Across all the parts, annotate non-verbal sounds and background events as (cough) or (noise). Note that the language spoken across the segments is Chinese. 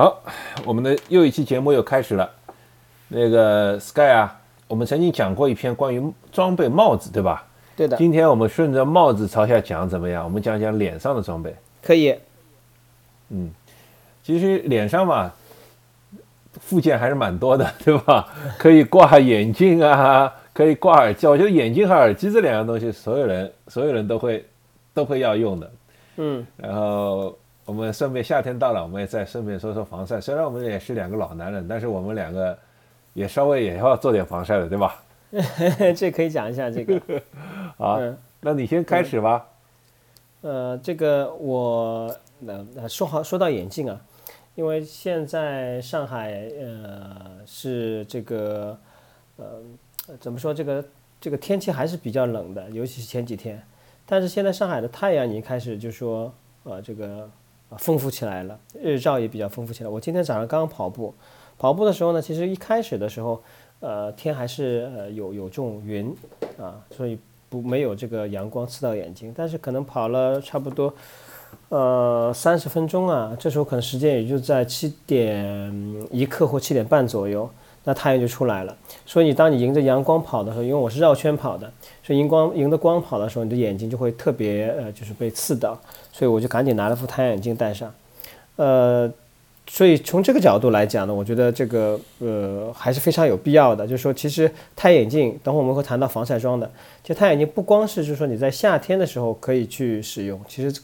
好，我们的又一期节目又开始了。那个 Sky 啊，我们曾经讲过一篇关于装备帽子，对吧？对的，今天我们顺着帽子朝下讲，怎么样？我们讲讲脸上的装备。可以。嗯，其实脸上嘛，附件还是蛮多的，(laughs) 对吧？可以挂眼镜啊，可以挂耳机。我觉得眼镜和耳机这两样东西，所有人所有人都会都会要用的。嗯，然后我们顺便夏天到了，我们也再顺便说说防晒。虽然我们也是两个老男人，但是我们两个也稍微也要做点防晒的，对吧？(laughs) 这可以讲一下这个。(laughs) 好，那你先开始吧。呃，这个我那那说好说到眼镜啊，因为现在上海呃是这个呃怎么说这个这个天气还是比较冷的，尤其是前几天。但是现在上海的太阳已经开始就说呃这个丰富起来了，日照也比较丰富起来。我今天早上刚刚跑步，跑步的时候呢，其实一开始的时候呃天还是呃有有这种云啊，所以。不没有这个阳光刺到眼睛，但是可能跑了差不多，呃三十分钟啊，这时候可能时间也就在七点一刻或七点半左右，那太阳就出来了。所以你当你迎着阳光跑的时候，因为我是绕圈跑的，所以迎光迎着光跑的时候，你的眼睛就会特别呃就是被刺到，所以我就赶紧拿了副太阳眼镜戴上，呃。所以从这个角度来讲呢，我觉得这个呃还是非常有必要的。就是说，其实太阳眼镜，等会我们会谈到防晒霜的。其实太阳镜不光是就是说你在夏天的时候可以去使用，其实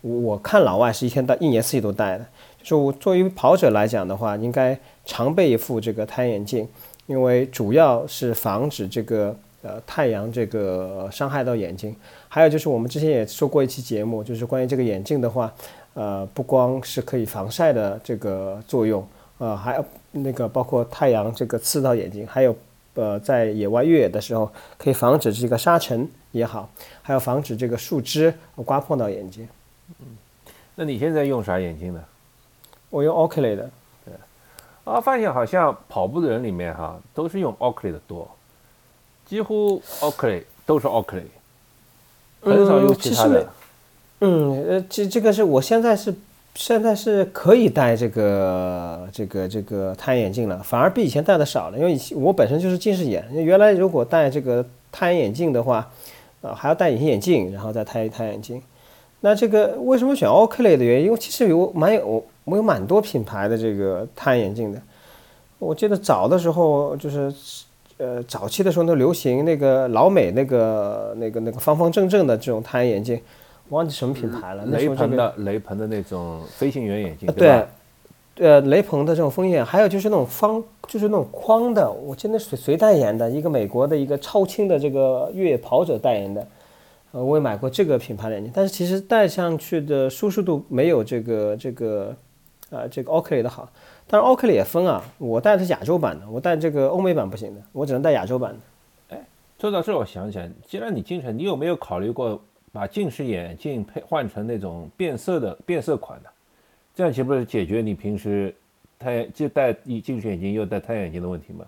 我看老外是一天到一年四季都戴的。就是我作为跑者来讲的话，应该常备一副这个太阳眼镜，因为主要是防止这个呃太阳这个伤害到眼睛。还有就是我们之前也说过一期节目，就是关于这个眼镜的话。呃，不光是可以防晒的这个作用，呃，还有那个包括太阳这个刺到眼睛，还有呃，在野外越野的时候，可以防止这个沙尘也好，还有防止这个树枝刮碰到眼睛。嗯，那你现在用啥眼镜呢？我用 Oakley 的。对，啊，发现好像跑步的人里面哈，都是用 Oakley 的多，几乎 Oakley 都是 Oakley，很少用其他的。嗯，呃，这这个是我现在是现在是可以戴这个这个这个太阳眼镜了，反而比以前戴的少了，因为以前我本身就是近视眼，原来如果戴这个太阳眼镜的话，呃，还要戴隐形眼镜，然后再戴太阳眼镜。那这个为什么选 Oakley 的原因？因为其实有蛮有我有蛮多品牌的这个太阳眼镜的。我记得早的时候就是呃早期的时候都流行那个老美那个那个那个方方正正的这种太阳眼镜。忘记什么品牌了？雷朋的雷朋的那种飞行员眼镜，对，呃，雷朋的这种风眼，还有就是那种方，就是那种框的。我记得谁谁代言的？一个美国的一个超轻的这个越野跑者代言的。呃，我也买过这个品牌的眼镜，但是其实戴上去的舒适度没有这个这个，呃，这个 Oakley 的好。但是 Oakley 也分啊，我戴的是亚洲版的，我戴这个欧美版不行的，我只能戴亚洲版的。哎，说到这，我想起来，既然你进城，你有没有考虑过？把近视眼镜配换成那种变色的变色款的，这样岂不是解决你平时太阳就戴近视眼镜又戴太阳眼镜的问题吗？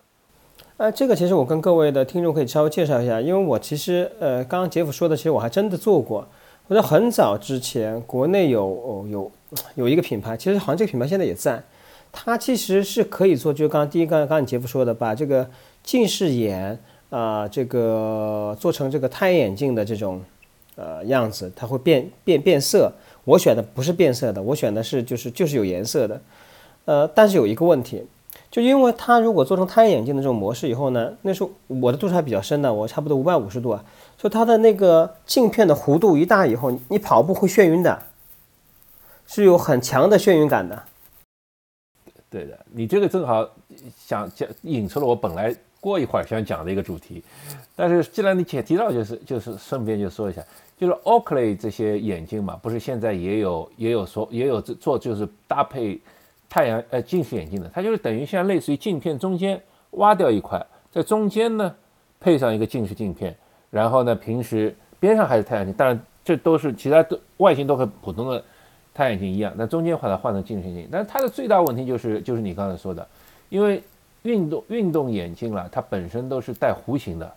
呃，这个其实我跟各位的听众可以稍微介绍一下，因为我其实呃刚刚杰夫说的，其实我还真的做过。我在很早之前，国内有有 (tsk) 有一个品牌，其实好像这个品牌现在也在，它其实是可以做，就刚刚第一刚刚刚杰夫说的，把这个近视眼啊这个做成这个太阳眼镜的这种。呃，样子它会变变变色。我选的不是变色的，我选的是就是就是有颜色的。呃，但是有一个问题，就因为它如果做成太阳眼镜的这种模式以后呢，那时候我的度数还比较深的，我差不多五百五十度啊，就它的那个镜片的弧度一大以后，你跑步会眩晕的，是有很强的眩晕感的。对的，你这个正好想讲引出了我本来过一会儿想讲的一个主题，但是既然你且提到，就是就是顺便就说一下。就是 Oakley 这些眼镜嘛，不是现在也有也有说也有做就是搭配太阳呃近视眼镜的，它就是等于像类似于镜片中间挖掉一块，在中间呢配上一个近视镜片，然后呢平时边上还是太阳镜，当然这都是其他都外形都很普通的太阳镜一样，那中间把它换成近视镜，但它的最大问题就是就是你刚才说的，因为运动运动眼镜了，它本身都是带弧形的，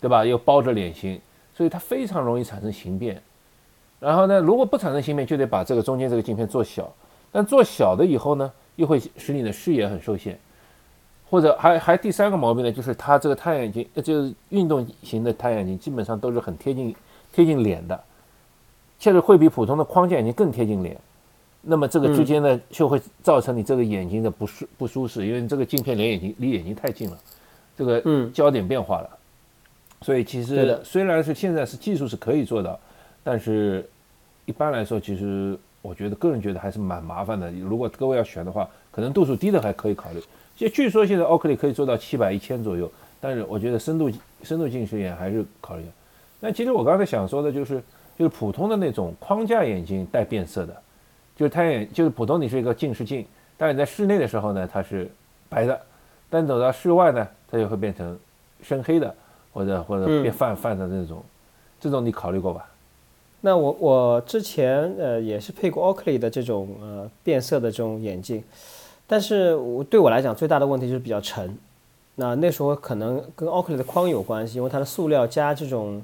对吧？又包着脸型。所以它非常容易产生形变，然后呢，如果不产生形变，就得把这个中间这个镜片做小。但做小的以后呢，又会使你的视野很受限。或者还还第三个毛病呢，就是它这个太阳眼镜，就是运动型的太阳镜，基本上都是很贴近贴近脸的，确实会比普通的框架眼镜更贴近脸。那么这个之间呢，就会造成你这个眼睛的不舒不舒适，因为你这个镜片离眼睛离眼睛太近了，这个焦点变化了。所以其实虽然是现在是技术是可以做到，但是一般来说，其实我觉得个人觉得还是蛮麻烦的。如果各位要选的话，可能度数低的还可以考虑。就据说现在奥克利可以做到七百一千左右，但是我觉得深度深度近视眼还是考虑。那其实我刚才想说的就是，就是普通的那种框架眼镜带变色的，就是太阳眼，就是普通你是一个近视镜，但是你在室内的时候呢，它是白的，但走到室外呢，它就会变成深黑的，或者或者变泛泛的那种，这种你考虑过吧？那我我之前呃也是配过奥克利的这种呃变色的这种眼镜。但是我对我来讲最大的问题就是比较沉，那那时候可能跟奥克利的框有关系，因为它的塑料加这种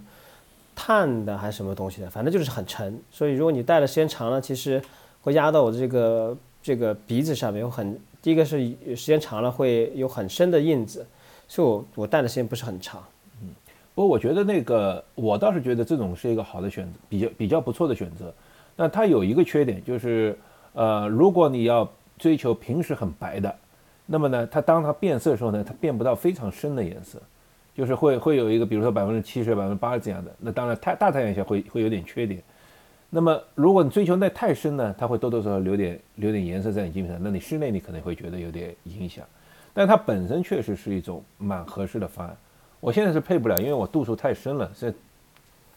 碳的还是什么东西的，反正就是很沉。所以如果你戴的时间长了，其实会压到我的这个这个鼻子上面，有很第一个是时间长了会有很深的印子，所以我我戴的时间不是很长。嗯，不过我觉得那个我倒是觉得这种是一个好的选择，比较比较不错的选择。那它有一个缺点就是，呃，如果你要追求平时很白的，那么呢，它当它变色的时候呢，它变不到非常深的颜色，就是会会有一个，比如说百分之七十、百分之八十这样的。那当然太大太阳下会会有点缺点。那么如果你追求那太深呢，它会多多少少留点留点颜色在你镜片上，那你室内你可能会觉得有点影响。但它本身确实是一种蛮合适的方案。我现在是配不了，因为我度数太深了，所以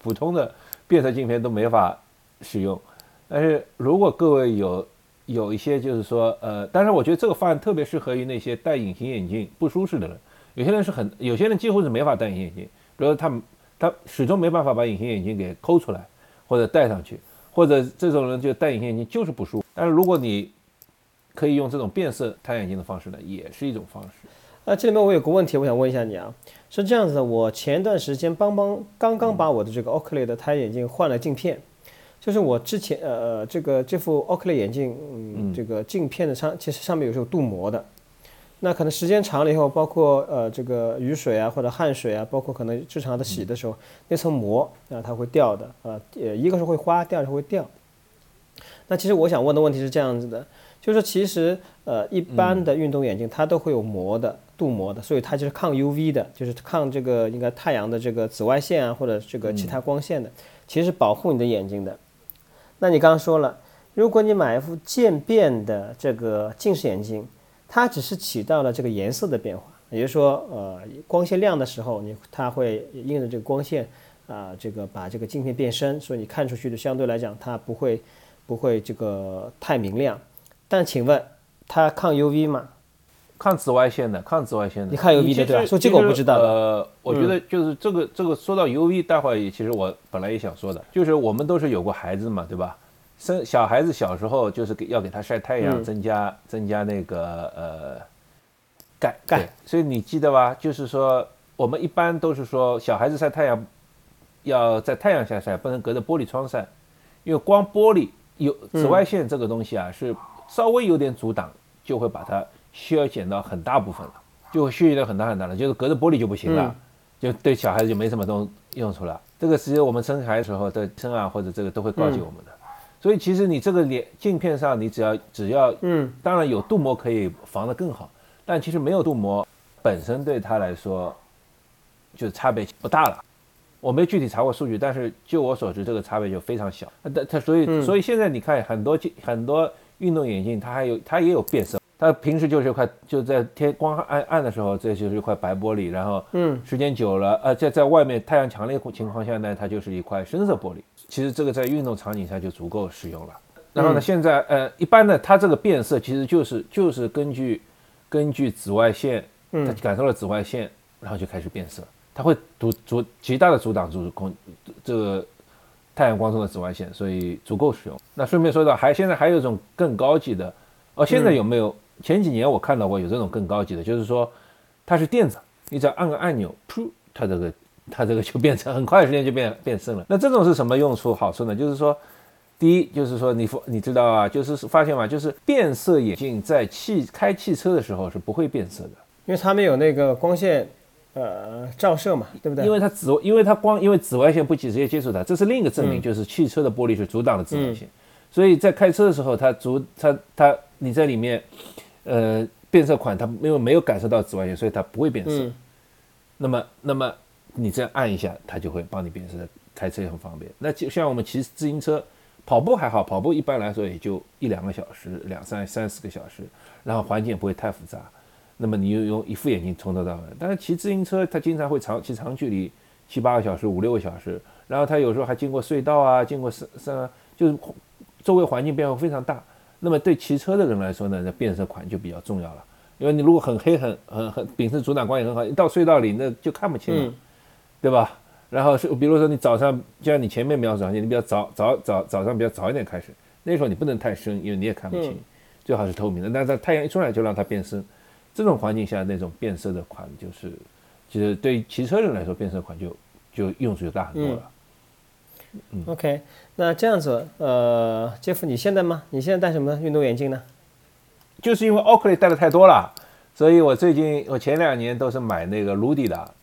普通的变色镜片都没法使用。但是如果各位有有一些就是说，呃，但是我觉得这个方案特别适合于那些戴隐形眼镜不舒适的人。有些人是很，有些人几乎是没法戴隐形眼镜，比如说他他始终没办法把隐形眼镜给抠出来或者戴上去，或者这种人就戴隐形眼镜就是不舒服。但是如果你可以用这种变色太阳镜的方式呢，也是一种方式。那，这里面我有个问题，我想问一下你啊，是这样子的，我前段时间帮帮刚刚把我的这个 Oakley 的太阳眼镜换了镜片。就是我之前呃呃这个这副 Oakley 眼镜，嗯，这个镜片的上其实上面有时候镀膜的，那可能时间长了以后，包括呃这个雨水啊或者汗水啊，包括可能日常的洗的时候，那层膜啊它会掉的啊，呃一个是会花，第二是会掉。那其实我想问的问题是这样子的，就是其实呃一般的运动眼镜它都会有膜的镀膜的，所以它就是抗 UV 的，就是抗这个应该太阳的这个紫外线啊或者这个其他光线的，其实是保护你的眼睛的。那你刚刚说了，如果你买一副渐变的这个近视眼镜，它只是起到了这个颜色的变化，也就是说，呃，光线亮的时候，你它会因着这个光线啊，这个把这个镜片变深，所以你看出去的相对来讲它不会不会这个太明亮。但请问它抗 UV 吗？抗紫外线的，抗紫外线的。你看 UV 的对吧？说这个我不知道。呃，我觉得就是这个这个说到 UV，待会儿其实我本来也想说的，就是我们都是有过孩子嘛，对吧？生小孩子小时候就是给要给他晒太阳，增加增加那个呃钙钙，所以你记得吧？就是说我们一般都是说小孩子晒太阳要在太阳下晒，不能隔着玻璃窗晒，因为光玻璃有紫外线这个东西啊，是稍微有点阻挡就会把它削减到很大部分了，就会削减到很大很大了，就是隔着玻璃就不行了，就对小孩子就没什么东用处了。这个其实我们生孩子时候的生啊或者这个都会告诫我们的。所以其实你这个脸镜片上，你只要只要，嗯，当然有镀膜可以防得更好，但其实没有镀膜本身对它来说，就是差别不大了。我没具体查过数据，但是就我所知，这个差别就非常小。但它所以所以现在你看很多镜很多运动眼镜，它还有它也有变色。它平时就是一块就在天光暗暗的时候，这就是一块白玻璃，然后嗯，时间久了，呃，在在外面太阳强烈情况下呢，它就是一块深色玻璃。其实这个在运动场景下就足够使用了。然后呢，现在呃，一般呢，它这个变色其实就是就是根据根据紫外线，它感受了紫外线，然后就开始变色。它会阻阻极大的阻挡住空这个太阳光中的紫外线，所以足够使用。那顺便说到，还现在还有一种更高级的哦，现在有没有？前几年我看到过有这种更高级的，就是说它是电子，你只要按个按钮，噗，它这个。它这个就变成很快的时间就变变深了。那这种是什么用处好处呢？就是说，第一就是说你你知道啊，就是发现吗？就是变色眼镜在汽开汽车的时候是不会变色的，因为它们有那个光线呃照射嘛，对不对？因为它紫，因为它光因为紫外线不直接接触它，这是另一个证明，就是汽车的玻璃是阻挡了紫外线，所以在开车的时候，它阻它它你在里面呃变色款它因为没有感受到紫外线，所以它不会变色。那么那么你这样按一下，它就会帮你变色，开车也很方便。那就像我们骑自行车。跑步还好，跑步一般来说也就一两个小时，两三三四个小时，然后环境也不会太复杂。那么你又用一副眼镜从头到尾。但是骑自行车，它经常会长骑长距离，七八个小时、五六个小时，然后它有时候还经过隧道啊，经过山山，就是周围环境变化非常大。那么对骑车的人来说呢，那变色款就比较重要了，因为你如果很黑、很很很，秉持阻挡光也很好，一到隧道里那就看不清了，对吧？然后是，比如说你早上，就像你前面描述，你你比较早早早早上比较早一点开始，那时候你不能太深，因为你也看不清，最好是透明的。但是太阳一出来就让它变深，这种环境下那种变色的款就是，其实对于骑车人来说，变色款就就用处就大很多了。嗯，OK，那这样子，呃，杰夫，你现在吗？你现在戴什么运动眼镜呢？就是因为 Oakley 戴的太多了，所以我最近我前两年都是买那个 Rudy 的。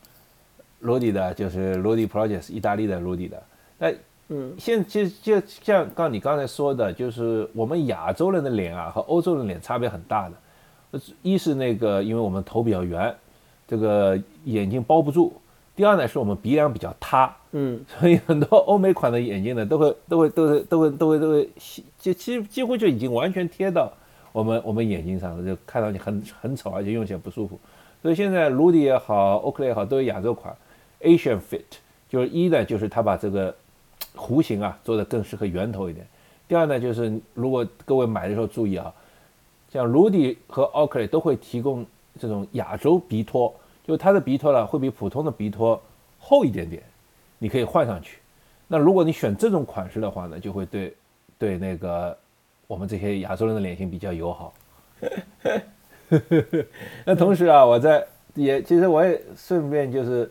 罗迪的，就是罗迪 Projects，意大利的罗迪的。那，嗯，现其实就像刚你刚才说的，就是我们亚洲人的脸啊和欧洲人脸差别很大的。一是那个，因为我们头比较圆，这个眼睛包不住；第二呢，是我们鼻梁比较塌，嗯，所以很多欧美款的眼镜呢，都会都会都会都会都会都会，就几几乎就已经完全贴到我们我们眼睛上了，就看上去很很丑，而且用起来不舒服。所以现在卢迪也好，Oakley 也好，都有亚洲款。Asian fit 就是一呢，就是它把这个弧形啊做的更适合圆头一点。第二呢，就是如果各位买的时候注意啊，像 Rudy 和 Oakley 都会提供这种亚洲鼻托，就它的鼻托呢会比普通的鼻托厚一点点，你可以换上去。那如果你选这种款式的话呢，就会对对那个我们这些亚洲人的脸型比较友好。(laughs) 那同时啊，我在也其实我也顺便就是。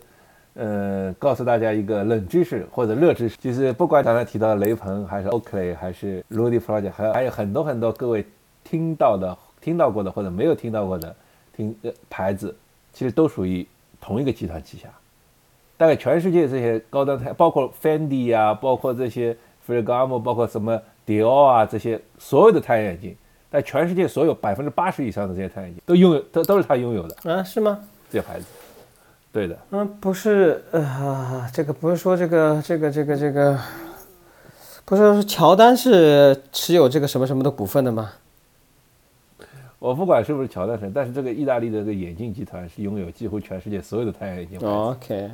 呃，告诉大家一个冷知识或者热知识，就是不管刚才提到的雷朋，还是 Oakley，还是 Rudy Project，还还有很多很多各位听到的、听到过的或者没有听到过的听呃牌子，其实都属于同一个集团旗下。大概全世界这些高端太，包括 Fendi 啊，包括这些 Ferragamo，包括什么 Dior 啊，这些所有的太阳眼镜，在全世界所有百分之八十以上的这些太阳眼镜都拥有，都都是他拥有的啊？是吗？这些牌子。对的，嗯，不是，呃，这个不是说这个这个这个这个，不是说乔丹是持有这个什么什么的股份的吗？我不管是不是乔丹是，但是这个意大利的这个眼镜集团是拥有几乎全世界所有的太阳眼镜。OK，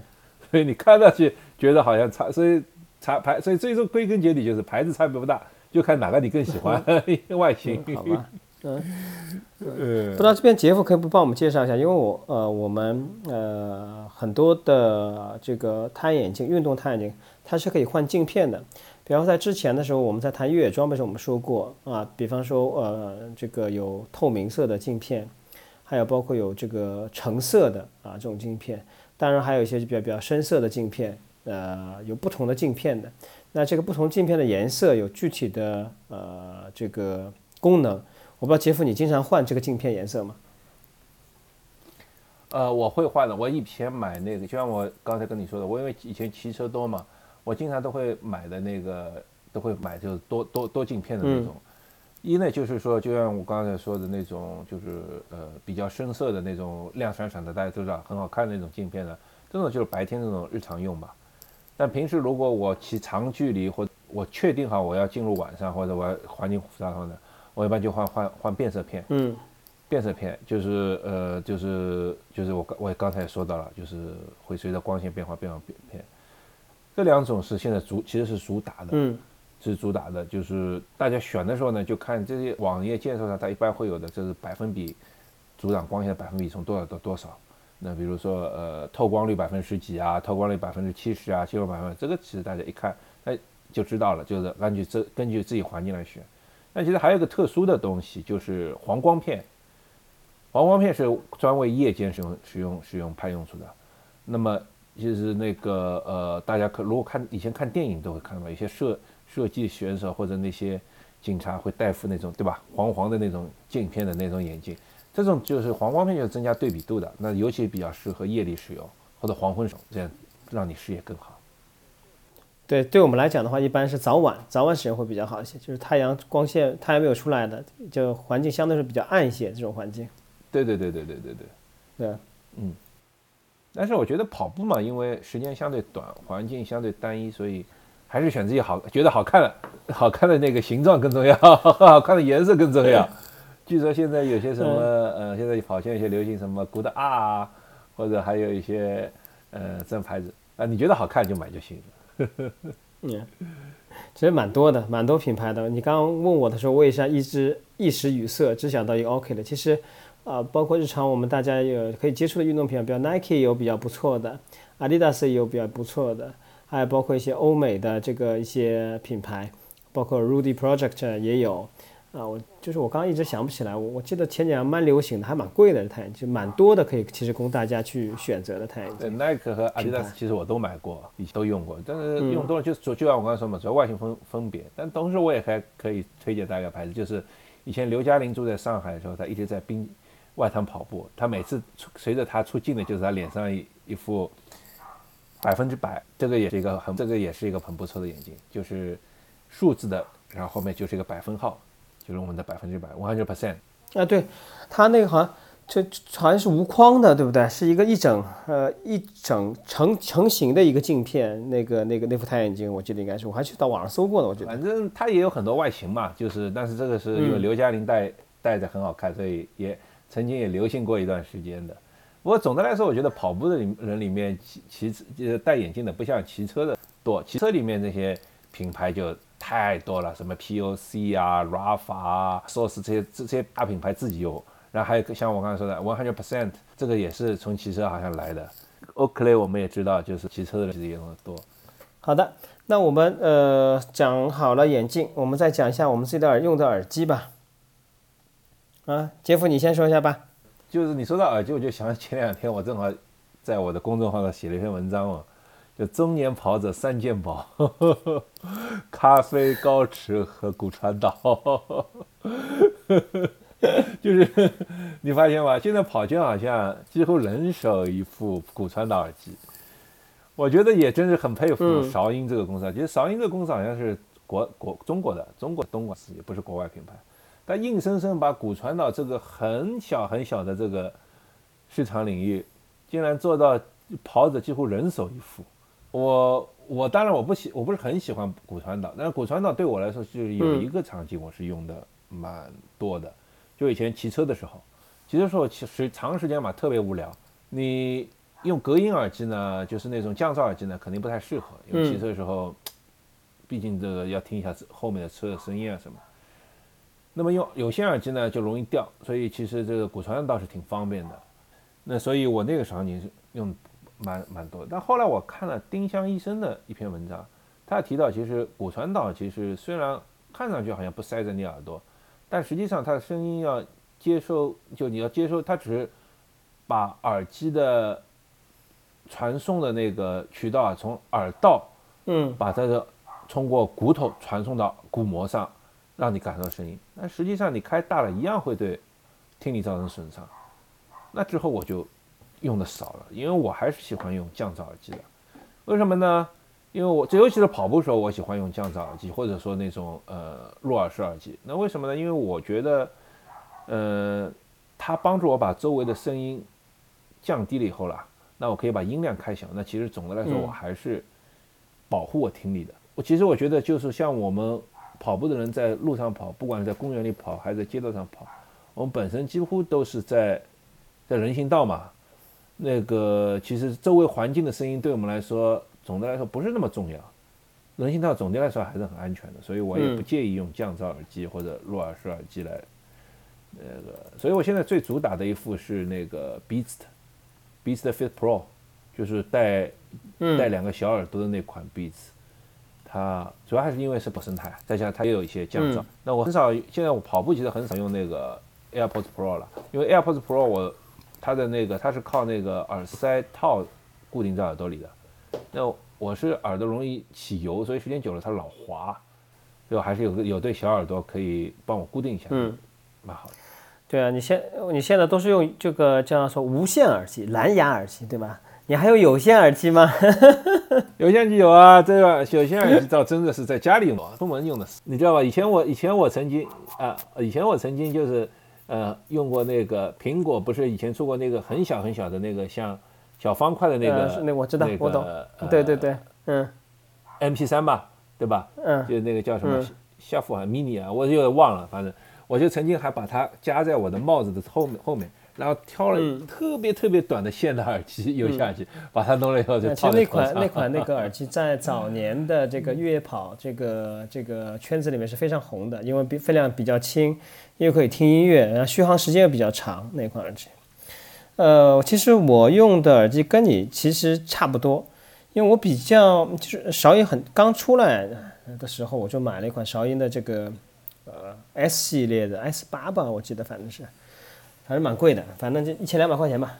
所以你看上去觉得好像差，所以差牌，所以最终归根结底就是牌子差别不大，就看哪个你更喜欢 (laughs) 外形。好吧。嗯，不知道这边杰夫可以不帮我们介绍一下？因为我呃，我们呃很多的这个太阳眼镜，运动太阳眼镜，它是可以换镜片的。比方在之前的时候，我们在谈越野装备时，候，我们说过啊，比方说呃，这个有透明色的镜片，还有包括有这个橙色的啊这种镜片，当然还有一些比较比较深色的镜片，呃，有不同的镜片的。那这个不同镜片的颜色有具体的呃这个功能。我不知道杰夫，你经常换这个镜片颜色吗？呃，我会换的。我以前买那个，就像我刚才跟你说的，我因为以前骑车多嘛，我经常都会买的那个，都会买就是多多多镜片的那种。一呢，就是说，就像我刚才说的那种，就是呃比较深色的那种亮闪闪的，大家都知道很好看的那种镜片的。这种就是白天那种日常用吧。但平时如果我骑长距离或我确定好我要进入晚上或者我要环境复杂的话呢？我一般就换换换变色片，嗯，变色片就是呃就是就是我刚我刚才也说到了，就是会随着光线变化变化变片，这两种是现在主其实是主打的，嗯，是主打的，就是大家选的时候呢，就看这些网页介绍上，它一般会有的，就是百分比阻挡光线的百分比从多少到多少，那比如说呃透光率百分之十几啊，透光率百分之七十啊，七十百分，这个其实大家一看哎就知道了，就是根据这根据自己环境来选。那其实还有个特殊的东西，就是黄光片。黄光片是专为夜间使用、使用、使用派用处的。那么，就是那个呃，大家可如果看以前看电影都会看到，一些摄射击选手或者那些警察会戴副那种对吧黄黄的那种镜片的那种眼镜，这种就是黄光片，就是增加对比度的，那尤其比较适合夜里使用或者黄昏时候，这样让你视野更好。对，对我们来讲的话，一般是早晚，早晚使用会比较好一些，就是太阳光线太阳没有出来的，就环境相对是比较暗一些这种环境。对对对对对对对，对，嗯。但是我觉得跑步嘛，因为时间相对短，环境相对单一，所以还是选自己好觉得好看的、好看的那个形状更重要，(laughs) 好看的颜色更重要。据说现在有些什么呃，现在跑线有些流行什么 Good R 啊，或者还有一些呃这种牌子啊，你觉得好看就买就行了。呵呵呵嗯，其实蛮多的，蛮多品牌的。你刚刚问我的时候，我也是一直一时语塞，只想到一个 OK 的。其实。啊，包括日常我们大家有可以接触的运动品牌，比如 Nike 有比较不错的，Adidas 也有比较不错的，还有包括一些欧美的这个一些品牌，包括 Rudy Project 也有。啊，我就是我刚刚一直想不起来，我我记得前几年蛮流行的，还蛮贵的太阳镜，蛮多的可以其实供大家去选择的太阳镜。Nike 和 Adidas 其实我都买过，都用过，但是用多了就就就像我刚才说嘛，主要外形分分别。但同时我也还可以推荐大家牌子，就是以前刘嘉玲住在上海的时候，她一直在冰。外滩跑步，她每次随着她出镜的，就是她脸上一一副百分之百，这个也是一个很，这个也是一个很不错的眼镜，就是数字的，然后后面就是一个百分号，就是我们的百分之百，one hundred percent。啊，对，它那个好像就好像是无框的，对不对？是一个一整呃一整成成型的一个镜片，那个那个那副太阳眼镜，我记得应该是，我还去到网上搜过的，我觉得。反正它也有很多外形嘛，就是，但是这个是因为刘嘉玲戴戴着很好看，所以也。曾经也流行过一段时间的，不过总的来说，我觉得跑步的人里面骑骑呃戴眼镜的不像骑车的多，骑车里面这些品牌就太多了，什么 POC 啊、Rafa 啊、Source 这些这些大品牌自己有，然后还有像我刚才说的 One Hundred Percent，这个也是从骑车好像来的。Oakley 我们也知道，就是骑车的人其实也用的多。好的，那我们呃讲好了眼镜，我们再讲一下我们自己的耳用的耳机吧。啊，杰夫，你先说一下吧。就是你说到耳机，我就想前两天我正好在我的公众号上写了一篇文章嘛，就中年跑者三件宝：(laughs) 咖啡、高驰和骨传导。(laughs) 就是你发现吗？现在跑圈好像几乎人手一副骨传导耳机。我觉得也真是很佩服韶音这个公司。其实韶音这个公司好像是国国中国的，中国东莞也不是国外品牌。但硬生生把骨传导这个很小很小的这个市场领域，竟然做到跑者几乎人手一副。我我当然我不喜我不是很喜欢骨传导，但是骨传导对我来说就是有一个场景我是用的蛮多的，就以前骑车的时候，骑车时候其实长时间嘛特别无聊，你用隔音耳机呢，就是那种降噪耳机呢，肯定不太适合，因为骑车的时候，毕竟这个要听一下后面的车的声音啊什么。那么用有线耳机呢就容易掉，所以其实这个骨传导倒是挺方便的。那所以我那个场景是用蛮蛮多。但后来我看了丁香医生的一篇文章，他提到其实骨传导其实虽然看上去好像不塞在你耳朵，但实际上它的声音要接收，就你要接收，它只是把耳机的传送的那个渠道啊从耳道，嗯，把它的通过骨头传送到鼓膜上。让你感受到声音，但实际上你开大了一样会对听力造成损伤。那之后我就用的少了，因为我还是喜欢用降噪耳机的。为什么呢？因为我这尤其是跑步时候，我喜欢用降噪耳机，或者说那种呃入耳式耳机。那为什么呢？因为我觉得，呃，它帮助我把周围的声音降低了以后啦，那我可以把音量开小。那其实总的来说，我还是保护我听力的。我其实我觉得就是像我们。跑步的人在路上跑，不管是在公园里跑还是在街道上跑，我们本身几乎都是在在人行道嘛。那个其实周围环境的声音对我们来说，总的来说不是那么重要。人行道总的来说还是很安全的，所以我也不介意用降噪耳机或者入耳式耳机来那个。所以我现在最主打的一副是那个 Beats，Beats Fit Pro，就是带带两个小耳朵的那款 Beats。它主要还是因为是不生态，再加上它也有一些降噪。那我很少，现在我跑步其实很少用那个 AirPods Pro 了，因为 AirPods Pro 我它的那个它是靠那个耳塞套固定在耳朵里的。那我是耳朵容易起油，所以时间久了它老滑，所以我还是有个有对小耳朵可以帮我固定一下，嗯，蛮好的。对啊，你现你现在都是用这个叫说无线耳机、蓝牙耳机，对吧？你还有有线耳机吗？(laughs) 有线耳机有啊，这个有线耳机倒真的是在家里用，出门用的是，你知道吧？以前我以前我曾经啊，以前我曾经就是呃用过那个苹果，不是以前做过那个很小很小的那个像小方块的那个，那我知道那个我懂。呃对对对，嗯，MP 三吧，对吧？嗯。就那个叫什么嗯。夏富还 mini 啊，我有点忘了，反正我就曾经还把它夹在我的帽子的后面后面，然后挑了嗯特别特别短的线的耳机，有线耳机，把它弄了以后就呃其实那。款那款那个耳机在早年的这个越野跑这个这个圈子里面是非常红的，因为比分量比较轻，又可以听音乐，然后续航时间又比较长那款耳机。呃，其实我用的耳机跟你其实差不多，因为我比较就是韶音很刚出来的时候，我就买了一款韶音的这个呃 S 系列的 S 八吧，我记得反正是，反正蛮贵的，反正就一千两百块钱吧。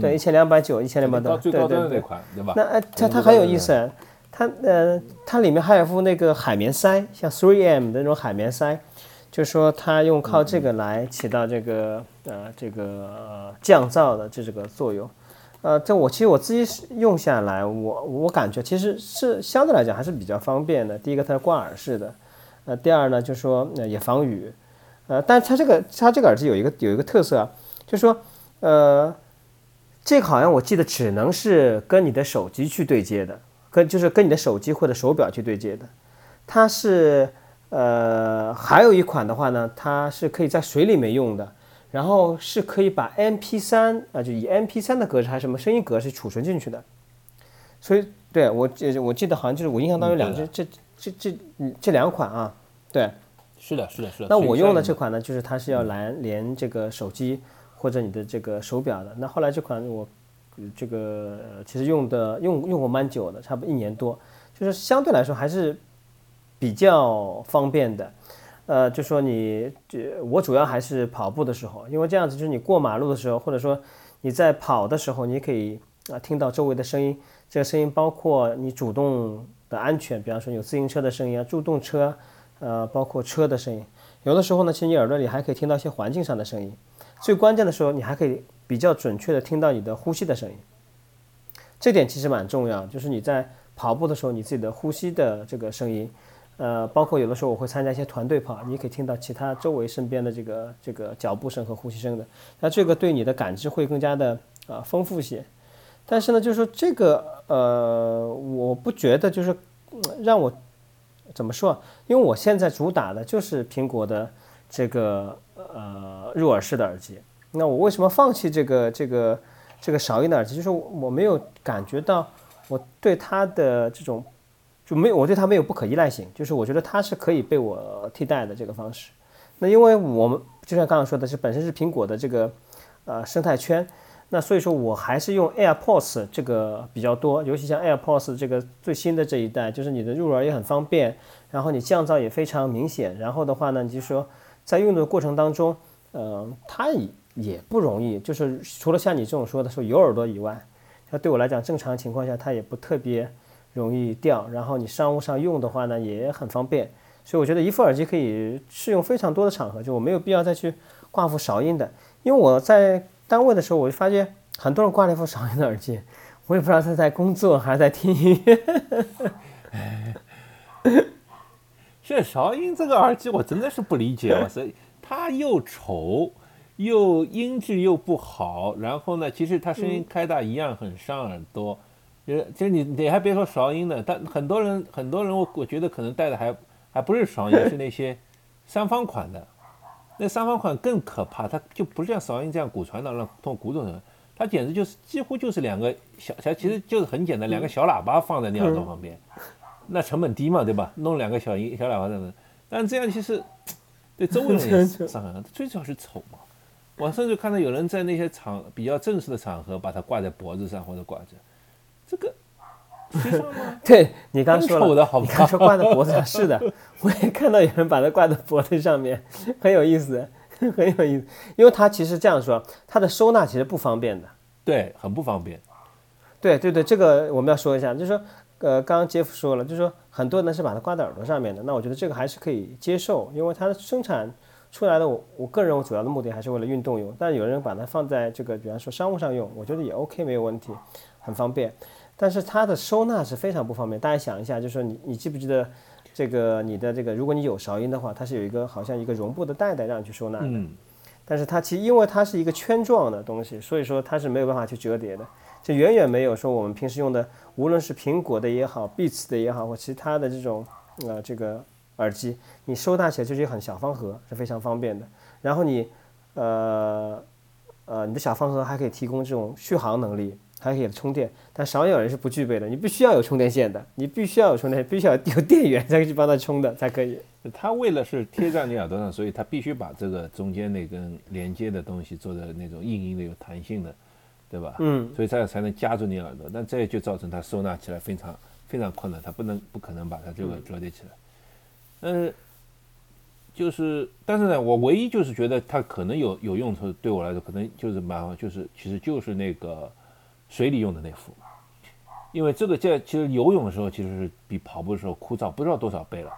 对，一千两百九，一千两百多，对对对高端的那。款，对吧？那呃，它它很有意思，它呃，它里面还有副那个海绵塞，像 3M 的那种海绵塞，就说它用靠这个来起到这个呃这个呃降噪的这这个作用。呃，这我其实我自己使用下来，我我感觉其实是相对来讲还是比较方便的。第一个它是挂耳式的，呃，第二呢就说呃也防雨，呃，但是它这个它这个耳机有一个有一个特色啊，就是说呃。这个好像我记得只能是跟你的手机去对接的，跟就是跟你的手机或者手表去对接的。它是呃还有一款的话呢，它是可以在水里面用的，然后是可以把 MP3 啊、就以 MP3 的格式还是什么声音格式储存进去的。所以对我记我记得好像就是我印象当中有两嗯这这这这嗯这两款啊，对。是的，是的，是的。那我用的这款呢，就是它是要连连这个手机或者你的这个手表的。那后来这款我呃这个呃其实用的用用过蛮久的，差不多一年多，就是相对来说还是比较方便的。呃，就说你这我主要还是跑步的时候，因为这样子就是你过马路的时候，或者说你在跑的时候，你可以啊听到周围的声音。这个声音包括你主动的安全，比方说有自行车的声音啊，助动车，呃，包括车的声音。有的时候呢，其实你耳朵里还可以听到一些环境上的声音。最关键的时候，你还可以比较准确的听到你的呼吸的声音。这点其实蛮重要，就是你在跑步的时候，你自己的呼吸的这个声音，呃，包括有的时候我会参加一些团队跑，你可以听到其他周围身边的这个这个脚步声和呼吸声的。那这个对你的感知会更加的啊、呃丰富些。但是呢，就是说这个呃，我不觉得就是让我怎么说？因为我现在主打的就是苹果的这个呃入耳式的耳机。那我为什么放弃这个这个这个韶音的耳机？就是我没有感觉到我对它的这种就没有我对它没有不可依赖性，就是我觉得它是可以被我替代的这个方式。那因为我们就像刚刚说的是，本身是苹果的这个呃生态圈。那所以说我还是用 AirPods 这个比较多，尤其像 AirPods 这个最新的这一代，就是你的入耳也很方便，然后你降噪也非常明显，然后的话呢，你就说在用的过程当中，呃，它也也不容易，就是除了像你这种说的说有耳朵以外，它对我来讲正常情况下它也不特别容易掉，然后你商务上用的话呢也很方便，所以我觉得一副耳机可以适用非常多的场合，就我没有必要再去挂副韶音的，因为我在单位的时候，我就发现很多人挂了一副韶音的耳机，我也不知道他在工作还是在听音乐。(laughs) 这韶音这个耳机我真的是不理解，我是它又丑，又音质又不好，然后呢，其实它声音开大一样很伤耳朵。就是，其实你你还别说韶音呢，但很多人很多人我我觉得可能戴的还还不是韶音，是那些三方款的。那三方款更可怕，它就不是像韶音这样骨传导让通过古董的，它简直就是几乎就是两个小，它其实就是很简单，两个小喇叭放在你耳朵旁边。那成本低嘛，对吧？弄两个小音小喇叭在那，但这样其实对周围人伤害，最主要是丑嘛。我甚至看到有人在那些场比较正式的场合，把它挂在脖子上或者挂着，这个？(laughs) 对你刚说了，你刚说挂在脖子上，是的，我也看到有人把它挂在脖子上面，很有意思，很有意思。因为它其实这样说，它的收纳其实不方便的。对，很不方便。对对对，这个我们要说一下，就是说，呃，刚刚杰夫说了，就是说很多人是把它挂在耳朵上面的，那我觉得这个还是可以接受，因为它的生产出来的，我我个人认为主要的目的还是为了运动用，但有人把它放在这个，比方说商务上用，我觉得也 OK，没有问题，很方便。但是它的收纳是非常不方便。大家想一下，就是说你你记不记得这个你的这个，如果你有韶音的话，它是有一个好像一个绒布的袋袋让你去收纳的。嗯，但是它其实因为它是一个圈状的东西，所以说它是没有办法去折叠的。这远远没有说我们平时用的，无论是苹果的也好，Beats 的也好，或其他的这种呃这个耳机，你收纳起来就是一个很小方盒，是非常方便的。然后你呃呃你的小方盒还可以提供这种续航能力。还可以充电，但少有人是不具备的。你必须要有充电线的，你必须要有充电，必须要有电源才可以去帮它充的才可以。它为了是贴在你耳朵上，所以它必须把这个中间那根连接的东西做的那种硬硬的、有弹性的，对吧？嗯。所以它才能夹住你耳朵，但这就造成它收纳起来非常非常困难，它不能不可能把它这个折叠起来。嗯，就是，但是呢，我唯一就是觉得它可能有有用处，对我来说可能就是蛮好就是其实就是那个。水里用的那副，因为这个在其实游泳的时候其实是比跑步的时候枯燥不知道多少倍了，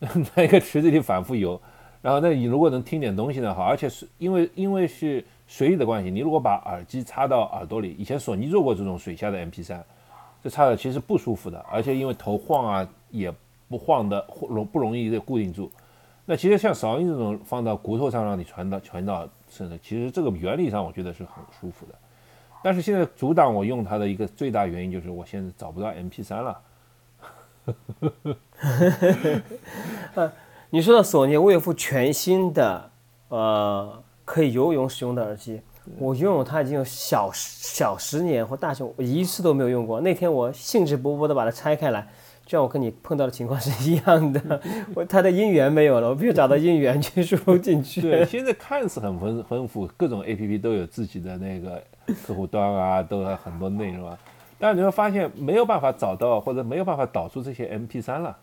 (laughs) 在一个池子里反复游，然后那你如果能听点东西呢好，而且是因为因为是水里的关系，你如果把耳机插到耳朵里，以前索尼做过这种水下的 MP3，这插的其实不舒服的，而且因为头晃啊也不晃的容不容易固定住，那其实像韶音这种放到骨头上让你传到传到身上，其实这个原理上我觉得是很舒服的。但是现在阻挡我用它的一个最大原因就是我现在找不到 MP3 了。(laughs) 呃，你说到索尼，我有副全新的呃可以游泳使用的耳机，我拥有它已经有小小十年或大十，我一次都没有用过。那天我兴致勃勃的把它拆开来。就像我跟你碰到的情况是一样的，(laughs) 我它的音源没有了，我必须找到音源去输入进去。对，现在看似很丰丰富，各种 A P P 都有自己的那个客户端啊，都有很多内容啊，但是你会发现没有办法找到或者没有办法导出这些 M P 三了。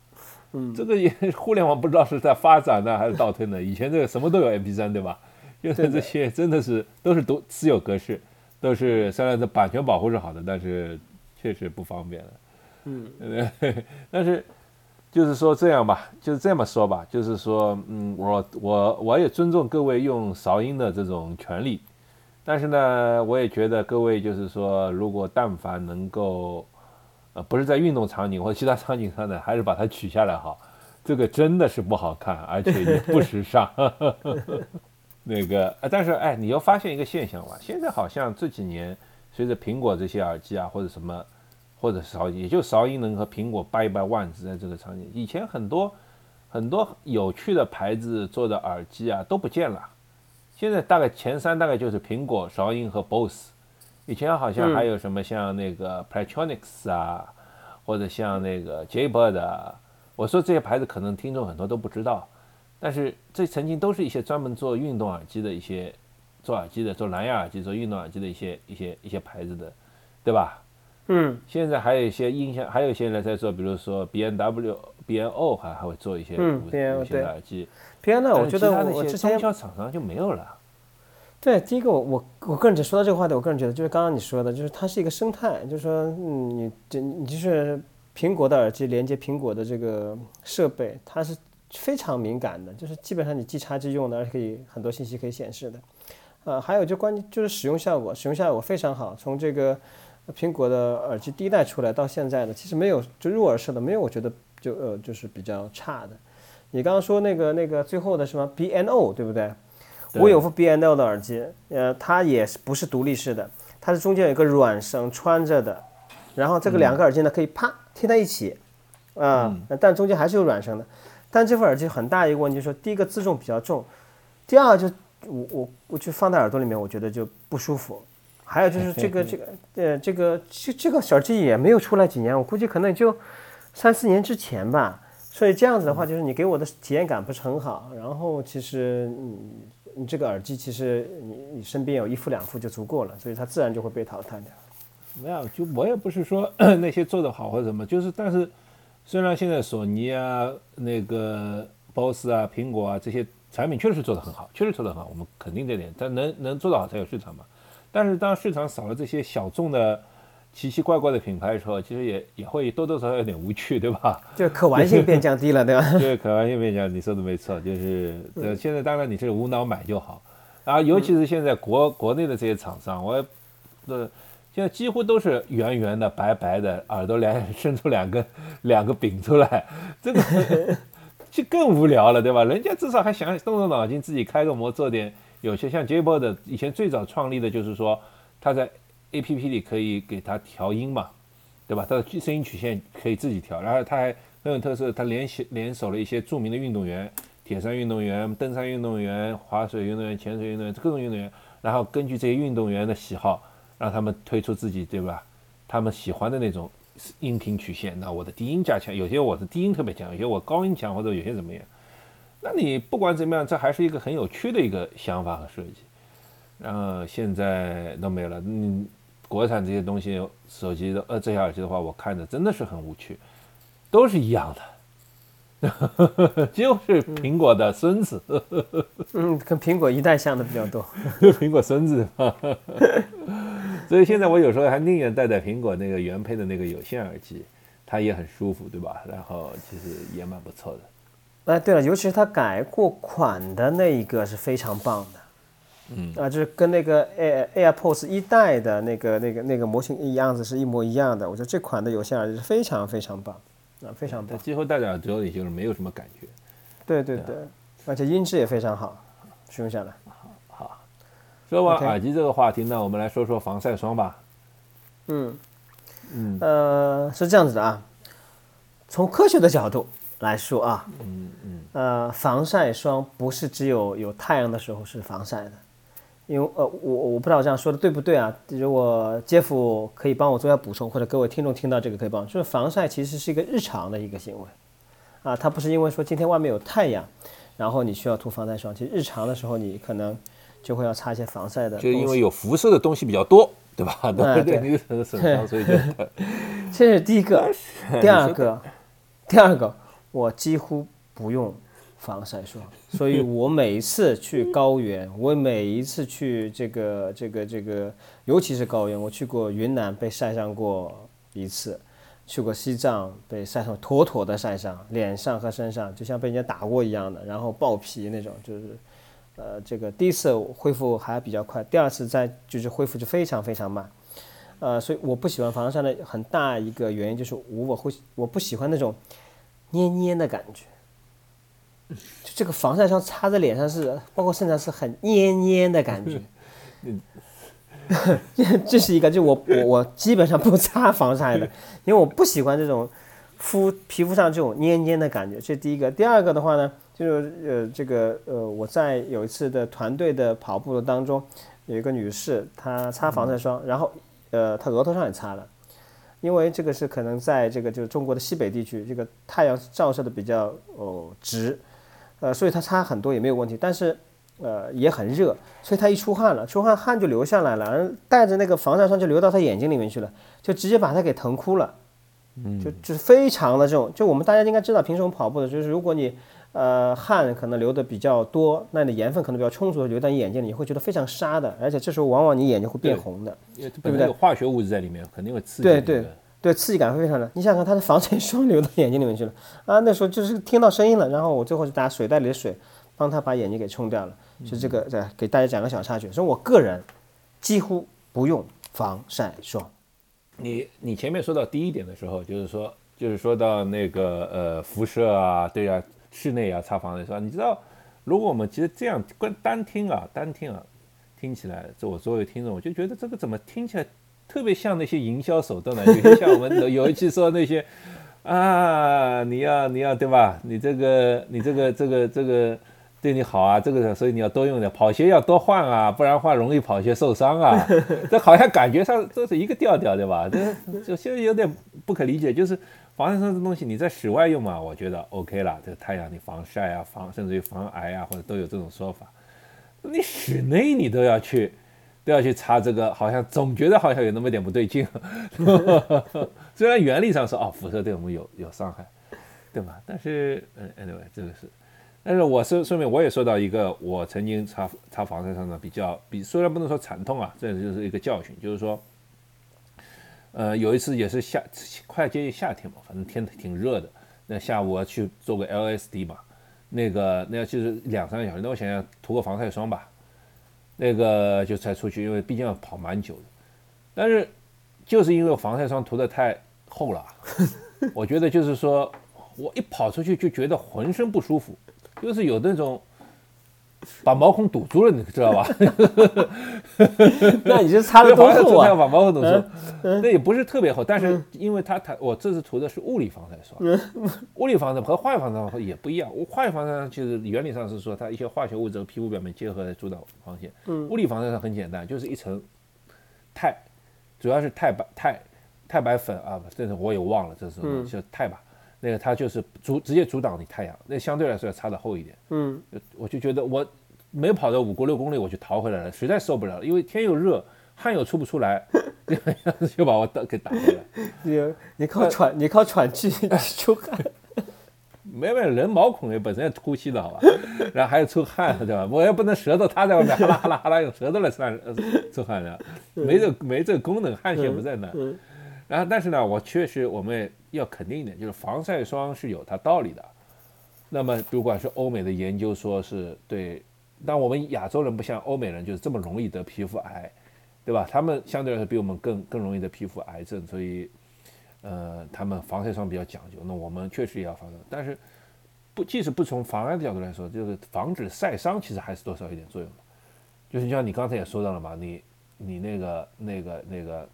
嗯，这个也互联网不知道是在发展呢还是倒退呢？以前这个什么都有 M P 三对吧？现在这些真的是都是独私有格式，都是虽然这版权保护是好的，但是确实不方便了。嗯，(laughs) 但是就是说这样吧，就是这么说吧，就是说，嗯，我我我也尊重各位用韶音的这种权利，但是呢，我也觉得各位就是说，如果但凡能够，呃，不是在运动场景或者其他场景上呢，还是把它取下来好，这个真的是不好看，而且也不时尚。(laughs) 那个，但是哎，你又发现一个现象吧，现在好像这几年随着苹果这些耳机啊或者什么。或者韶，也就韶音能和苹果掰一掰腕子，在这个场景，以前很多很多有趣的牌子做的耳机啊都不见了，现在大概前三大概就是苹果、韶音和 BOSS，以前好像还有什么像那个 Platronics 啊，或者像那个 Jaybird 啊，我说这些牌子可能听众很多都不知道，但是这曾经都是一些专门做运动耳机的一些做耳机的、做蓝牙耳机、做运动耳机的一些一些一些牌子的，对吧？嗯，现在还有一些音响，还有一些人在做，比如说 B N W、B N O 还还会做一些无线耳机。B N O 我觉得我之前中小厂商就没有了。对，第一个我我我个人只说到这个话题，我个人觉得就是刚刚你说的，就是它是一个生态，就是说，嗯，你这你就是苹果的耳机连接苹果的这个设备，它是非常敏感的，就是基本上你即插即用的，而且可以很多信息可以显示的。呃，还有就关就是使用效果，使用效果非常好，从这个。苹果的耳机第一代出来到现在呢，其实没有就入耳式的没有，我觉得就呃就是比较差的。你刚刚说那个那个最后的什么 B N O 对不对？我有副 B N O 的耳机，呃，它也是不是独立式的，它是中间有一个软绳穿着的，然后这个两个耳机呢可以啪贴在一起，啊，但中间还是有软绳的。但这副耳机很大一个问题，就是说第一个自重比较重，第二就我我我去放在耳朵里面，我觉得就不舒服。还有就是这个这个呃这个这这个耳机也没有出来几年，我估计可能就三四年之前吧。所以这样子的话，就是你给我的体验感不是很好。然后其实你你这个耳机其实你你身边有一副两副就足够了，所以它自然就会被淘汰掉。没有，就我也不是说 (clears throat) 那些做的好或者什么，就是但是虽然现在索尼啊、那个 BOSS 啊、苹果啊这些产品确实做的很好，确实做的很好，我们肯定这点，但能能做到好才有市场嘛。但是当市场少了这些小众的奇奇怪怪的品牌的时候，其实也也会多多少少有点无趣，对吧？就可玩性变降低了，对吧？(laughs) 对，可玩性变降，你说的没错，就是呃，现在当然你是无脑买就好，啊，尤其是现在国国内的这些厂商，我呃，现在几乎都是圆圆的、白白的，耳朵两 (laughs) 伸出两个两个饼出来，这个 (laughs) 就更无聊了，对吧？人家至少还想动动脑筋，自己开个模做点，有些像 j b o 的以前最早创立的就是说他在。A P P 里可以给它调音嘛，对吧？它的声音曲线可以自己调，然后它还很有特色，它联系联手了一些著名的运动员，铁三运动员、登山运动员、滑水运动员、潜水运动员各种运动员，然后根据这些运动员的喜好，让他们推出自己对吧？他们喜欢的那种音频曲线。那我的低音加强，有些我的低音特别强，有些我高音强，或者有些怎么样？那你不管怎么样，这还是一个很有趣的一个想法和设计。然后现在都没有了，嗯。国产这些东西，手机的呃这些耳机的话，我看着真的是很无趣，都是一样的，(laughs) 就是苹果的孙子。嗯，跟苹果一代像的比较多，(laughs) 苹果孙子。(laughs) 所以现在我有时候还宁愿戴戴苹果那个原配的那个有线耳机，它也很舒服，对吧？然后其实也蛮不错的。哎，对了，尤其是它改过款的那一个是非常棒的。嗯啊，就是跟那个 Air AirPods 一代的那个、那个、那个模型一样子是一模一样的。我觉得这款的有线耳机是非常非常棒，啊，非常棒。几乎戴着之后，也就是没有什么感觉。对对对，而且音质也非常好，使用下来。好，好。说完耳机这个话题呢，我们来说说防晒霜吧。嗯嗯，呃，是这样子的啊，从科学的角度来说啊，嗯嗯，呃，防晒霜不是只有有太阳的时候是防晒的。因为呃，我我不知道我这样说的对不对啊？如果杰夫可以帮我做下补充，或者各位听众听到这个可以帮，就是防晒其实是一个日常的一个行为，啊，它不是因为说今天外面有太阳，然后你需要涂防晒霜，其实日常的时候你可能就会要擦一些防晒的。就因为有辐射的东西比较多，对吧？对对 (laughs) 对，损伤，所以就。(laughs) (laughs) 这是第一个，第二个，第二个，我几乎不用。防晒霜，所以我每一次去高原，我每一次去这个这个这个，尤其是高原，我去过云南被晒伤过一次，去过西藏被晒伤，妥妥的晒伤，脸上和身上就像被人家打过一样的，然后爆皮那种，就是，呃，这个第一次恢复还比较快，第二次再就是恢复就非常非常慢，呃，所以我不喜欢防晒的很大一个原因就是我我会我不喜欢那种黏黏的感觉。就这个防晒霜擦在脸上是，包括身上是很黏黏的感觉。嗯，(laughs) 这是一个，就我我我基本上不擦防晒的，因为我不喜欢这种肤皮肤上这种黏黏的感觉。这第一个，第二个的话呢，就是呃这个呃我在有一次的团队的跑步当中，有一个女士她擦防晒霜，然后呃她额头上也擦了，因为这个是可能在这个就是中国的西北地区，这个太阳照射的比较哦直。呃，所以它差很多也没有问题，但是，呃，也很热，所以他一出汗了，出汗汗就流下来了，然后带着那个防晒霜就流到他眼睛里面去了，就直接把他给疼哭了，嗯，就就是非常的这种，就我们大家应该知道，平时我们跑步的，就是如果你，呃，汗可能流的比较多，那你的盐分可能比较充足，流到你眼睛里，你会觉得非常沙的，而且这时候往往你眼睛会变红的，对不对？有化学物质在里面，肯定会刺激。对对。对，刺激感会非常的。你想想，它的防晒霜流到眼睛里面去了啊！那时候就是听到声音了，然后我最后就打水袋里的水，帮他把眼睛给冲掉了。就这个，对，给大家讲个小插曲。所以我个人几乎不用防晒霜。你你前面说到第一点的时候，就是说，就是说到那个呃辐射啊，对啊，室内啊擦防晒霜。你知道，如果我们其实这样光单听啊，单听啊，听起来，这我作为听众，我就觉得这个怎么听起来？特别像那些营销手段呢，有些像我们有一期说那些 (laughs) 啊，你要你要对吧？你这个你这个这个这个对你好啊，这个所以你要多用点，跑鞋要多换啊，不然话容易跑鞋受伤啊。这好像感觉上都是一个调调，对吧？这就现在有点不可理解，就是防晒霜这东西你在室外用嘛，我觉得 OK 了，这个太阳你防晒啊，防甚至于防癌啊，或者都有这种说法。你室内你都要去。都要去擦这个，好像总觉得好像有那么点不对劲。(laughs) 虽然原理上说哦，辐射对我们有有伤害，对吧？但是嗯，anyway，这个是。但是我是顺便我也说到一个，我曾经擦擦防晒霜的比较比，虽然不能说惨痛啊，这就是一个教训，就是说，呃，有一次也是夏快接近夏天嘛，反正天挺热的。那下午我要去做个 LSD 嘛，那个那就是两三个小时，那我想想涂个防晒霜吧，那个就才出去，因为毕竟要跑蛮久的。但是就是因为防晒霜涂的太厚了，(laughs) 我觉得就是说我一跑出去就觉得浑身不舒服，就是有那种。把毛孔堵住了，你知道吧？(laughs) 那你就擦了多厚啊？把毛孔堵住，那也不是特别厚，但是因为它它我这次涂的是物理防晒霜，(laughs) 物理防晒和化学防晒霜也不一样。化学防晒霜就是原理上是说它一些化学物质和皮肤表面结合来阻挡光线。物理防晒霜很简单，就是一层钛，主要是钛白钛钛白粉啊，这是我也忘了，这是叫钛吧。那个它就是阻直接阻挡你太阳，那相对来说要擦的厚一点。嗯，我就觉得我没跑到五公六公里，我就逃回来了，实在受不了了，因为天又热，汗又出不出来，就 (laughs) 把我打给打回来。(laughs) 你你靠喘，你靠喘气出汗。(laughs) 没没，人毛孔也本身要呼吸的好吧，然后还要出汗，对吧？我也不能舌头塌在外面，哈啦哈啦哈啦用舌头来散出汗的，没这没这功能，汗腺不在那。然后但是呢，我确实我们。要肯定一点，就是防晒霜是有它道理的。那么，不管是欧美的研究说是对，但我们亚洲人不像欧美人，就是这么容易得皮肤癌，对吧？他们相对来说比我们更更容易得皮肤癌症，所以，呃，他们防晒霜比较讲究。那我们确实也要防晒，但是不，即使不从防癌的角度来说，就是防止晒伤，其实还是多少有点作用的。就是像你刚才也说到了嘛，你你那个那个那个。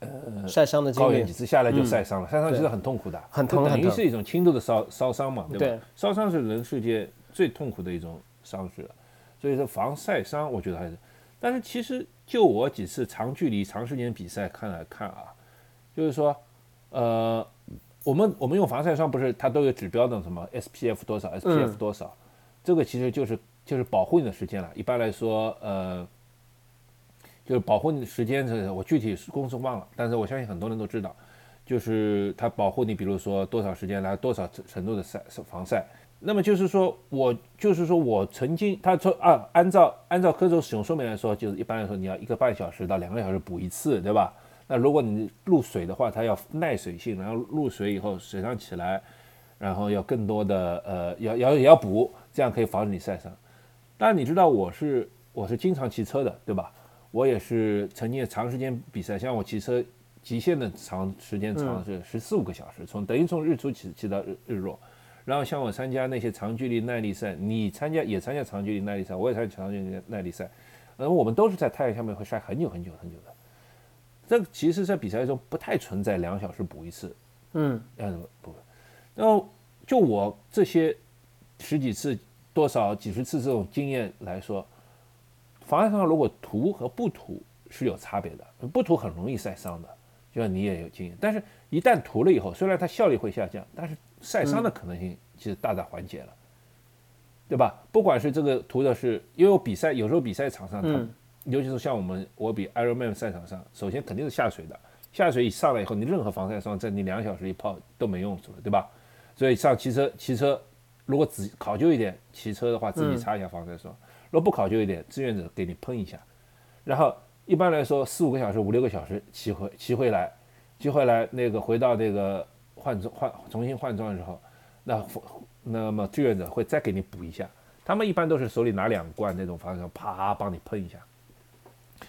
呃，晒伤的高原几次下来就晒伤了，晒伤其实很痛苦的，很疼，等于是一种轻度的烧烧伤嘛，对吧？烧伤是人世界最痛苦的一种伤势了，所以说防晒伤，我觉得还是。但是其实就我几次长距离、长时间比赛看来看啊，就是说，呃，我们我们用防晒霜不是它都有指标的，什么 SPF 多少，SPF 多少，这个其实就是就是保护你的时间了。一般来说，呃。就是保护你时间，这我具体公式忘了，但是我相信很多人都知道，就是它保护你，比如说多少时间来多少程度的晒防晒。那么就是说我就是说我曾经他说啊，按照按照科州使用说明来说，就是一般来说你要一个半小时到两个小时补一次，对吧？那如果你入水的话，它要耐水性，然后入水以后水上起来，然后要更多的呃要要也要补，这样可以防止你晒伤。但你知道我是我是经常骑车的，对吧？我也是曾经长时间比赛，像我骑车极限的长时间长是十四五个小时，从等于从日出骑骑到日日落。然后像我参加那些长距离耐力赛，你参加也参加长距离耐力赛，我也参加长距离耐力赛，嗯，我们都是在太阳下面会晒很久很久很久的。这其实，在比赛中不太存在两小时补一次，嗯，嗯不，然后就我这些十几次、多少几十次这种经验来说。防晒霜如果涂和不涂是有差别的，不涂很容易晒伤的，就像你也有经验。但是，一旦涂了以后，虽然它效率会下降，但是晒伤的可能性其实大大缓解了，对吧？不管是这个涂的是，因为我比赛有时候比赛场上，它尤其是像我们我比 Ironman 赛场上，首先肯定是下水的，下水一上来以后，你任何防晒霜在你两小时一泡都没用处了，对吧？所以上骑车，骑车如果只考究一点，骑车的话自己擦一下防晒霜。若不考究一点，志愿者给你喷一下，然后一般来说四五个小时、五六个小时骑回骑回来，骑回来那个回到那个换装换重新换装的时候，那那么志愿者会再给你补一下。他们一般都是手里拿两罐那种防晒霜，啪帮你喷一下，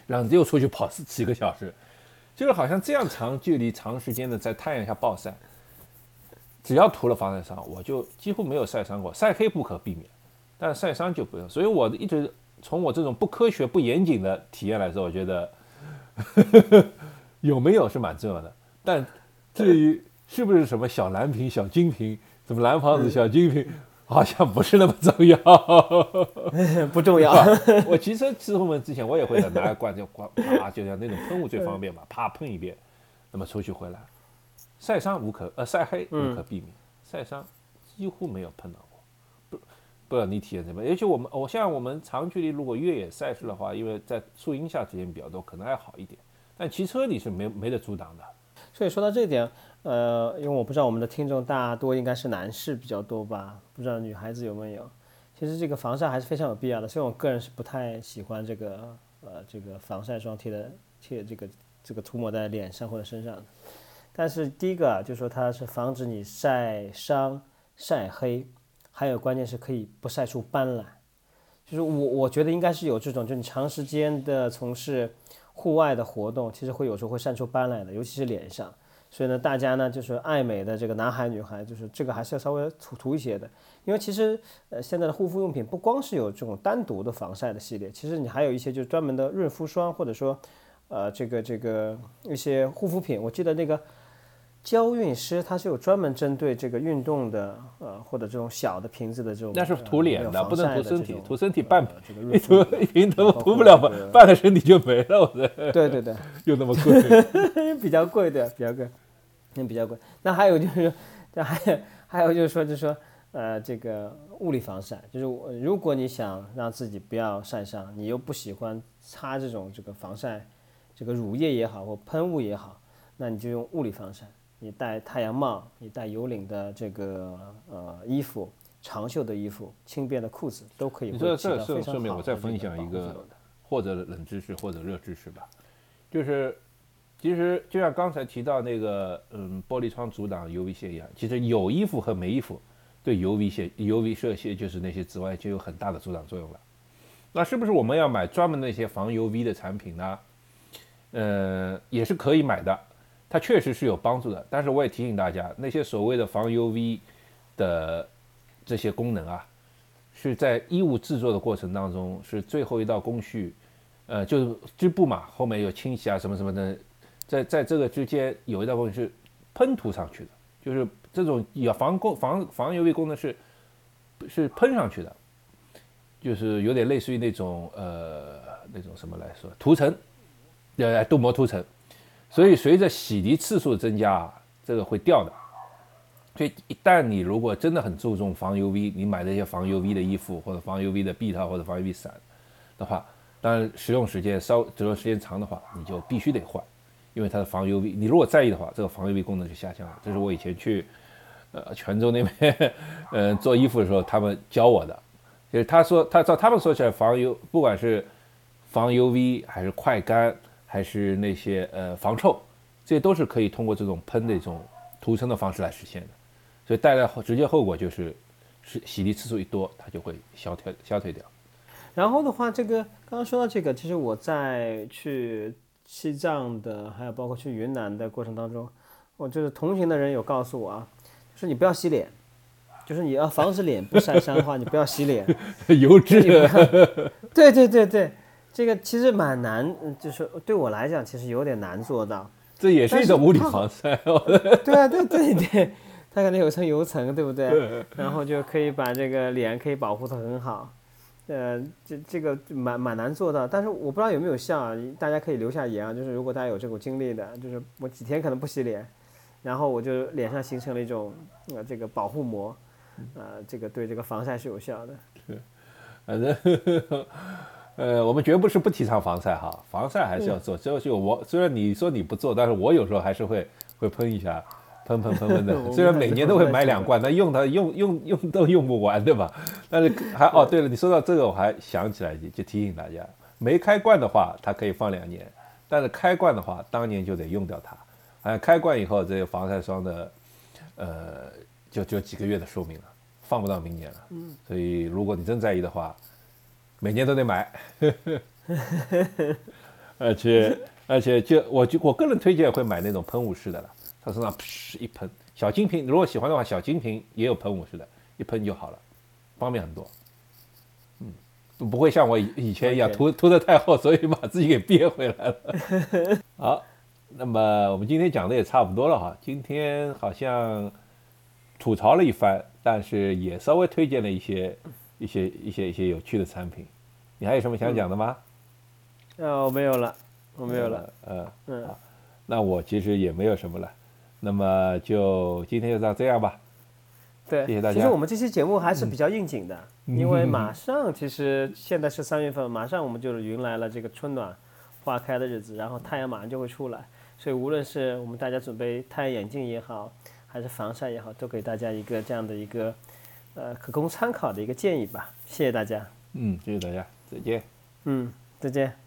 然后又出去跑几个小时，就是好像这样长距离、长时间的在太阳下暴晒，只要涂了防晒霜，我就几乎没有晒伤过，晒黑不可避免。但晒伤就不用，所以我一直从我这种不科学、不严谨的体验来说，我觉得有没有是蛮重要的。但至于是不是什么小蓝瓶、小金瓶，什么蓝房子、小金瓶，好像不是那么重要，(laughs) 不重要。我骑车出门之前，我也会拿个罐子罐，啪，就像那种喷雾最方便嘛，啪喷一遍，那么出去回来，晒伤无可呃晒黑无可避免，晒伤几乎没有碰到。不知道你体验怎么样？尤其我们，我像我们长距离如果越野赛事的话，因为在树荫下时间比较多，可能还好一点。但骑车你是没没得阻挡的。所以说到这点，呃，因为我不知道我们的听众大多应该是男士比较多吧，不知道女孩子有没有。其实这个防晒还是非常有必要的。虽然我个人是不太喜欢这个呃这个防晒霜贴的贴这个这个涂抹在脸上或者身上。但是第一个啊，就说它是防止你晒伤、晒黑，还有关键是可以不晒出斑来。就是我我觉得应该是有这种，就你长时间的从事户外的活动，其实会有时候会晒出斑来的，尤其是脸上。所以呢，大家呢就是爱美的这个男孩女孩，就是这个还是要稍微涂涂一些的。因为其实呃现在的护肤用品不光是有这种单独的防晒的系列，其实你还有一些就是专门的润肤霜，或者说呃这个这个一些护肤品。我记得那个娇韵诗它是有专门针对这个运动的呃或者这种小的瓶子的这种，那是涂脸的，的，不能涂身体，涂身体半这个一涂 (laughs) 一瓶头涂不了半半个身体就没了，我的对对对。(laughs) 又那么贵。(laughs) 比较贵的，比较贵，那比较贵。那还有就是说，这还有还有就是说，就是说，呃，这个物理防晒，就是我如果你想让自己不要晒伤，你又不喜欢擦这种这个防晒，这个乳液也好或喷雾也好，那你就用物理防晒。你戴太阳帽，你戴有领的这个呃衣服，长袖的衣服，轻便的裤子都可以这顺起到非常顺便我再分享一个或者冷知识或者热知识吧，就是其实就像刚才提到那个嗯玻璃窗阻挡 UV 线一样，其实有衣服和没衣服对 UV 线 UV 射线就是那些紫外就有很大的阻挡作用了。那是不是我们要买专门那些防 UV 的产品呢？呃，也是可以买的，它确实是有帮助的。但是我也提醒大家，那些所谓的防 UV 的这些功能啊，是在衣物制作的过程当中是最后一道工序，呃，就是织布嘛，后面有清洗啊什么什么的，在在这个之间有一道工序是喷涂上去的，就是这种有防工防防 UV 功能是是喷上去的，就是有点类似于那种呃那种什么来说涂层，呃镀膜涂层，所以随着洗涤次数增加，这个会掉的。所以一旦你如果真的很注重防 UV，你买那些防 UV 的衣服或者防 UV 的臂套或者防 UV 伞的话，当然使用时间稍使用时间长的话，你就必须得换，因为它的防 UV，你如果在意的话，这个防 UV 功能就下降了。这是我以前去呃泉州那边呃做衣服的时候他们教我的，(laughs) 就是他说他照他们说起来防 U 不管是防 UV 还是快干还是那些呃防臭，这些都是可以通过这种喷的一种涂层的方式来实现的。所以带来后直接后果就是，是洗涤次数一多，它就会消退消退掉。然后的话，这个刚刚说到这个，其实我在去西藏的，还有包括去云南的过程当中，我就是同行的人有告诉我啊，就是你不要洗脸，就是你要防止脸部晒伤的话，你不要洗脸。(laughs) 油脂，(laughs) 对对对对，这个其实蛮难，嗯就是对我来讲，其实有点难做到。这也是一种物理防晒。(laughs) 对啊，对对对，它可能有层油层，对不对？然后就可以把这个脸可以保护的很好。呃，这这个蛮蛮难做到，但是我不知道有没有效啊，大家可以留下言啊。就是如果大家有这种经历的，就是我几天可能不洗脸，然后我就脸上形成了一种呃这个保护膜，呃，这个对这个防晒是有效的。反正，(laughs) 呃，我们绝不是不提倡防晒哈，防晒还是要做。就就我虽然你说你不做，但是我有时候还是会会喷一下，喷喷喷喷的。(laughs) 虽然每年都会买两罐，但用它用用用都用不完，对吧？但是还哦，对了，你说到这个，我还想起来，就提醒大家，没开罐的话，它可以放两年，但是开罐的话，当年就得用掉它。哎，开罐以后，这个防晒霜的，呃，就就几个月的寿命了，放不到明年了。嗯，所以如果你真在意的话，每年都得买。(laughs) 而且而且就我就我个人推荐会买那种喷雾式的了，它身上噗一喷，小金瓶如果喜欢的话，小金瓶也有喷雾式的，一喷就好了，方便很多。嗯，不会像我以以前一样涂涂的太厚，所以把自己给憋回来了。(laughs) 好，那么我们今天讲的也差不多了哈，今天好像吐槽了一番，但是也稍微推荐了一些一些一些一些有趣的产品。你还有什么想讲的吗？呃，我没有了，我没有了。嗯，嗯，那我其实也没有什么了。那么就今天就到这样吧。对，谢谢大家其实我们这期节目还是比较应景的，因为马上其实现在是三月份，马上我们就迎来了这个春暖花开的日子，然后太阳马上就会出来，所以无论是我们大家准备太阳眼镜也好，还是防晒也好，都给大家一个这样的一个呃可供参考的一个建议吧。谢谢大家，嗯，谢谢大家，再见。嗯，再见。